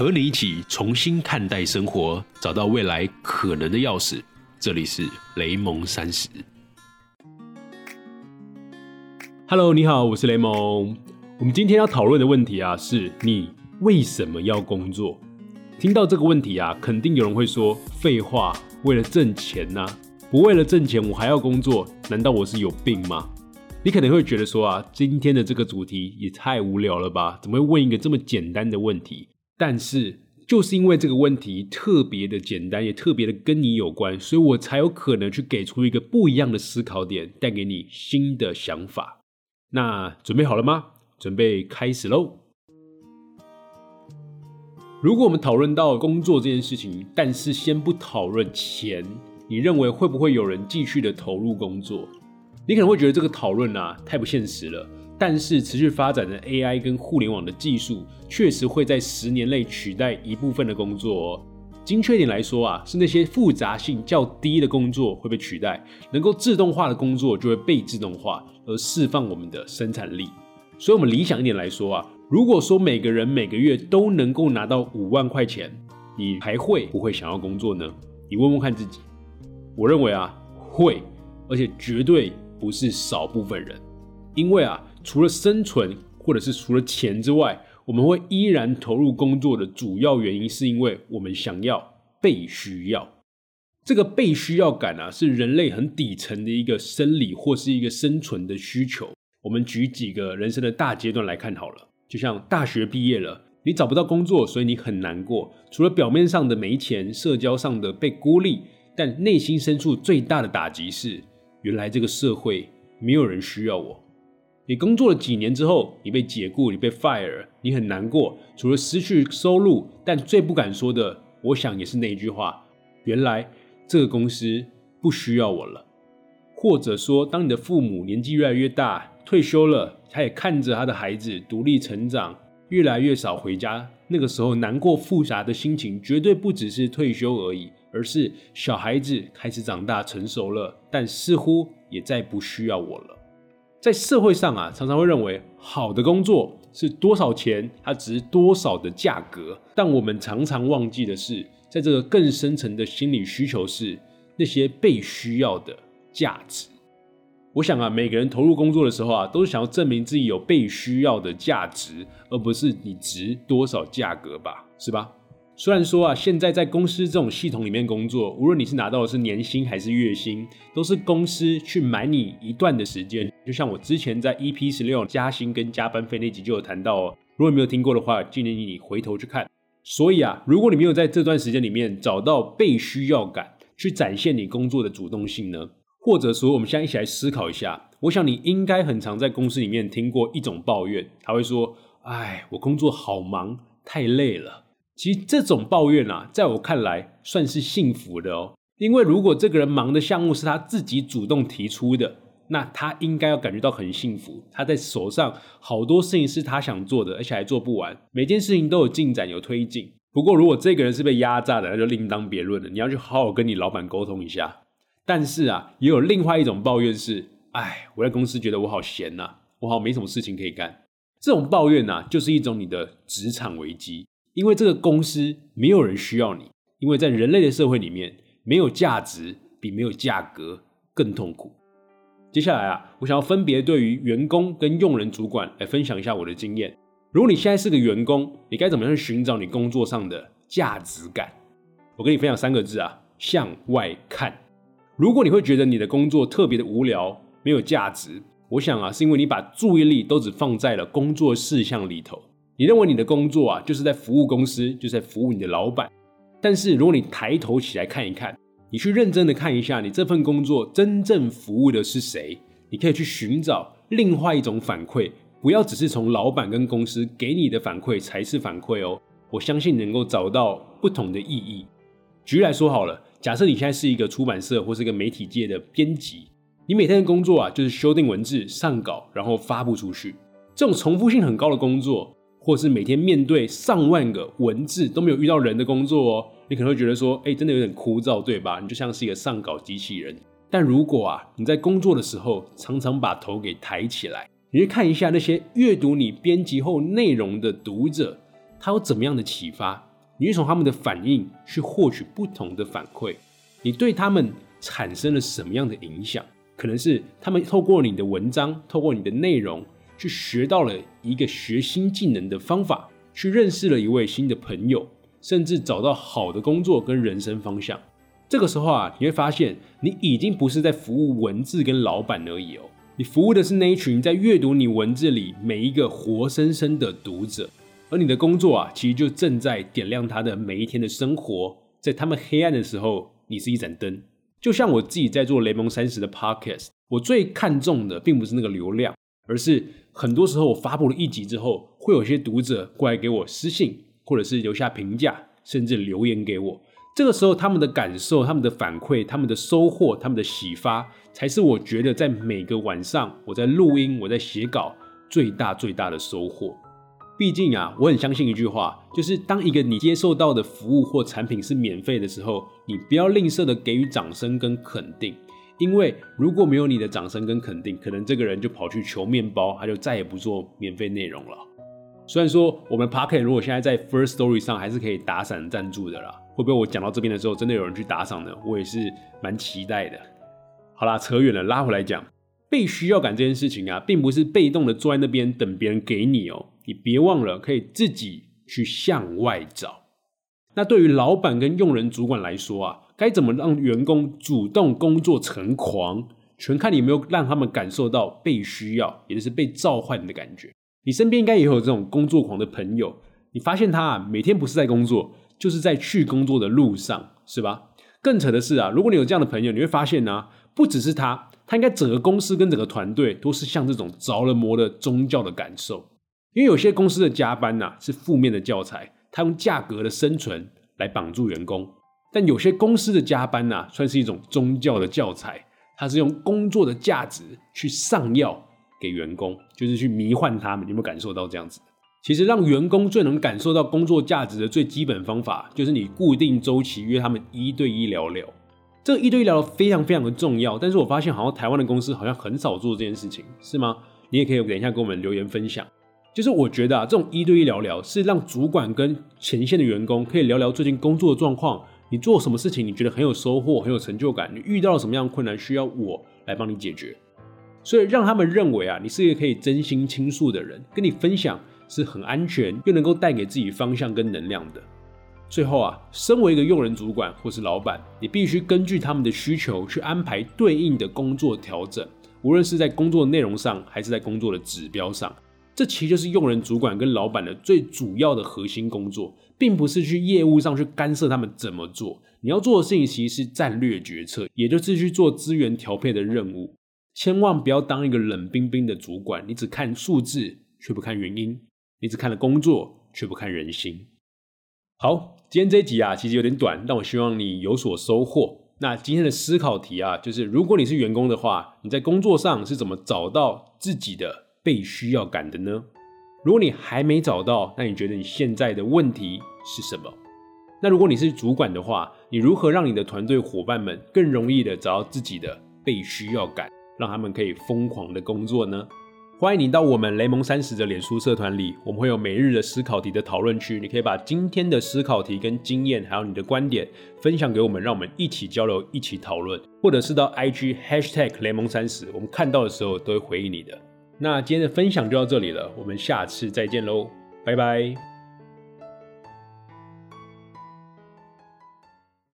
和你一起重新看待生活，找到未来可能的钥匙。这里是雷蒙三十。Hello，你好，我是雷蒙。我们今天要讨论的问题啊，是你为什么要工作？听到这个问题啊，肯定有人会说：废话，为了挣钱呐！不为了挣钱，我还要工作？难道我是有病吗？你可能会觉得说啊，今天的这个主题也太无聊了吧？怎么会问一个这么简单的问题？但是就是因为这个问题特别的简单，也特别的跟你有关，所以我才有可能去给出一个不一样的思考点，带给你新的想法。那准备好了吗？准备开始喽！如果我们讨论到工作这件事情，但是先不讨论钱，你认为会不会有人继续的投入工作？你可能会觉得这个讨论啊太不现实了，但是持续发展的 AI 跟互联网的技术，确实会在十年内取代一部分的工作哦。精确点来说啊，是那些复杂性较低的工作会被取代，能够自动化的工作就会被自动化，而释放我们的生产力。所以，我们理想一点来说啊，如果说每个人每个月都能够拿到五万块钱，你还会不会想要工作呢？你问问看自己。我认为啊，会，而且绝对。不是少部分人，因为啊，除了生存或者是除了钱之外，我们会依然投入工作的主要原因，是因为我们想要被需要。这个被需要感啊，是人类很底层的一个生理或是一个生存的需求。我们举几个人生的大阶段来看好了，就像大学毕业了，你找不到工作，所以你很难过。除了表面上的没钱，社交上的被孤立，但内心深处最大的打击是。原来这个社会没有人需要我。你工作了几年之后，你被解雇，你被 fire，你很难过。除了失去收入，但最不敢说的，我想也是那一句话：原来这个公司不需要我了。或者说，当你的父母年纪越来越大，退休了，他也看着他的孩子独立成长，越来越少回家，那个时候难过复杂的心情，绝对不只是退休而已。而是小孩子开始长大成熟了，但似乎也再不需要我了。在社会上啊，常常会认为好的工作是多少钱，它值多少的价格。但我们常常忘记的是，在这个更深层的心理需求是那些被需要的价值。我想啊，每个人投入工作的时候啊，都是想要证明自己有被需要的价值，而不是你值多少价格吧，是吧？虽然说啊，现在在公司这种系统里面工作，无论你是拿到的是年薪还是月薪，都是公司去买你一段的时间。就像我之前在 EP 十六加薪跟加班费那集就有谈到哦。如果你没有听过的话，建议你回头去看。所以啊，如果你没有在这段时间里面找到被需要感，去展现你工作的主动性呢？或者说，我们现在一起来思考一下。我想你应该很常在公司里面听过一种抱怨，他会说：“哎，我工作好忙，太累了。”其实这种抱怨啊，在我看来算是幸福的哦。因为如果这个人忙的项目是他自己主动提出的，那他应该要感觉到很幸福。他在手上好多事情是他想做的，而且还做不完，每件事情都有进展、有推进。不过如果这个人是被压榨的，那就另当别论了。你要去好好跟你老板沟通一下。但是啊，也有另外一种抱怨是：哎，我在公司觉得我好闲呐，我好没什么事情可以干。这种抱怨呢，就是一种你的职场危机。因为这个公司没有人需要你，因为在人类的社会里面，没有价值比没有价格更痛苦。接下来啊，我想要分别对于员工跟用人主管来分享一下我的经验。如果你现在是个员工，你该怎么样去寻找你工作上的价值感？我跟你分享三个字啊，向外看。如果你会觉得你的工作特别的无聊，没有价值，我想啊，是因为你把注意力都只放在了工作事项里头。你认为你的工作啊，就是在服务公司，就是在服务你的老板。但是如果你抬头起来看一看，你去认真的看一下，你这份工作真正服务的是谁？你可以去寻找另外一种反馈，不要只是从老板跟公司给你的反馈才是反馈哦。我相信能够找到不同的意义。举例来说好了，假设你现在是一个出版社或是一个媒体界的编辑，你每天的工作啊，就是修订文字、上稿，然后发布出去，这种重复性很高的工作。或是每天面对上万个文字都没有遇到人的工作哦，你可能会觉得说，哎，真的有点枯燥，对吧？你就像是一个上稿机器人。但如果啊，你在工作的时候常常把头给抬起来，你去看一下那些阅读你编辑后内容的读者，他有怎么样的启发？你会从他们的反应去获取不同的反馈，你对他们产生了什么样的影响？可能是他们透过你的文章，透过你的内容，去学到了一个学新技能的方法，去认识了一位新的朋友，甚至找到好的工作跟人生方向。这个时候啊，你会发现你已经不是在服务文字跟老板而已哦，你服务的是那一群在阅读你文字里每一个活生生的读者。而你的工作啊，其实就正在点亮他的每一天的生活，在他们黑暗的时候，你是一盏灯。就像我自己在做雷蒙三十的 podcast，我最看重的并不是那个流量，而是很多时候我发布了一集之后，会有些读者过来给我私信，或者是留下评价，甚至留言给我。这个时候，他们的感受、他们的反馈、他们的收获、他们的启发，才是我觉得在每个晚上我在录音、我在写稿最大最大的收获。毕竟啊，我很相信一句话，就是当一个你接受到的服务或产品是免费的时候，你不要吝啬的给予掌声跟肯定，因为如果没有你的掌声跟肯定，可能这个人就跑去求面包，他就再也不做免费内容了。虽然说我们 Pocket 如果现在在 First Story 上还是可以打赏赞助的啦，会不会我讲到这边的时候真的有人去打赏呢？我也是蛮期待的。好啦，扯远了，拉回来讲。被需要感这件事情啊，并不是被动的坐在那边等别人给你哦。你别忘了，可以自己去向外找。那对于老板跟用人主管来说啊，该怎么让员工主动工作成狂，全看你有没有让他们感受到被需要，也就是被召唤的感觉。你身边应该也有这种工作狂的朋友，你发现他啊，每天不是在工作，就是在去工作的路上，是吧？更扯的是啊，如果你有这样的朋友，你会发现呢，不只是他。他应该整个公司跟整个团队都是像这种着了魔的宗教的感受，因为有些公司的加班呐是负面的教材，他用价格的生存来绑住员工；但有些公司的加班呐算是一种宗教的教材，它是用工作的价值去上药给员工，就是去迷幻他们。有没有感受到这样子？其实让员工最能感受到工作价值的最基本方法，就是你固定周期约他们一对一聊聊。这个一对一聊非常非常的重要，但是我发现好像台湾的公司好像很少做这件事情，是吗？你也可以等一下跟我们留言分享。就是我觉得啊，这种一对一聊聊是让主管跟前线的员工可以聊聊最近工作的状况，你做什么事情你觉得很有收获、很有成就感，你遇到了什么样的困难需要我来帮你解决，所以让他们认为啊，你是一个可以真心倾诉的人，跟你分享是很安全又能够带给自己方向跟能量的。最后啊，身为一个用人主管或是老板，你必须根据他们的需求去安排对应的工作调整，无论是在工作内容上，还是在工作的指标上。这其实就是用人主管跟老板的最主要的核心工作，并不是去业务上去干涉他们怎么做。你要做的事情其实是战略决策，也就是去做资源调配的任务。千万不要当一个冷冰冰的主管，你只看数字却不看原因，你只看了工作却不看人心。好。今天这一集啊，其实有点短，但我希望你有所收获。那今天的思考题啊，就是如果你是员工的话，你在工作上是怎么找到自己的被需要感的呢？如果你还没找到，那你觉得你现在的问题是什么？那如果你是主管的话，你如何让你的团队伙伴们更容易的找到自己的被需要感，让他们可以疯狂的工作呢？欢迎你到我们雷蒙三十的脸书社团里，我们会有每日的思考题的讨论区，你可以把今天的思考题跟经验，还有你的观点分享给我们，让我们一起交流，一起讨论，或者是到 IG hashtag 雷蒙三十，我们看到的时候都会回应你的。那今天的分享就到这里了，我们下次再见喽，拜拜。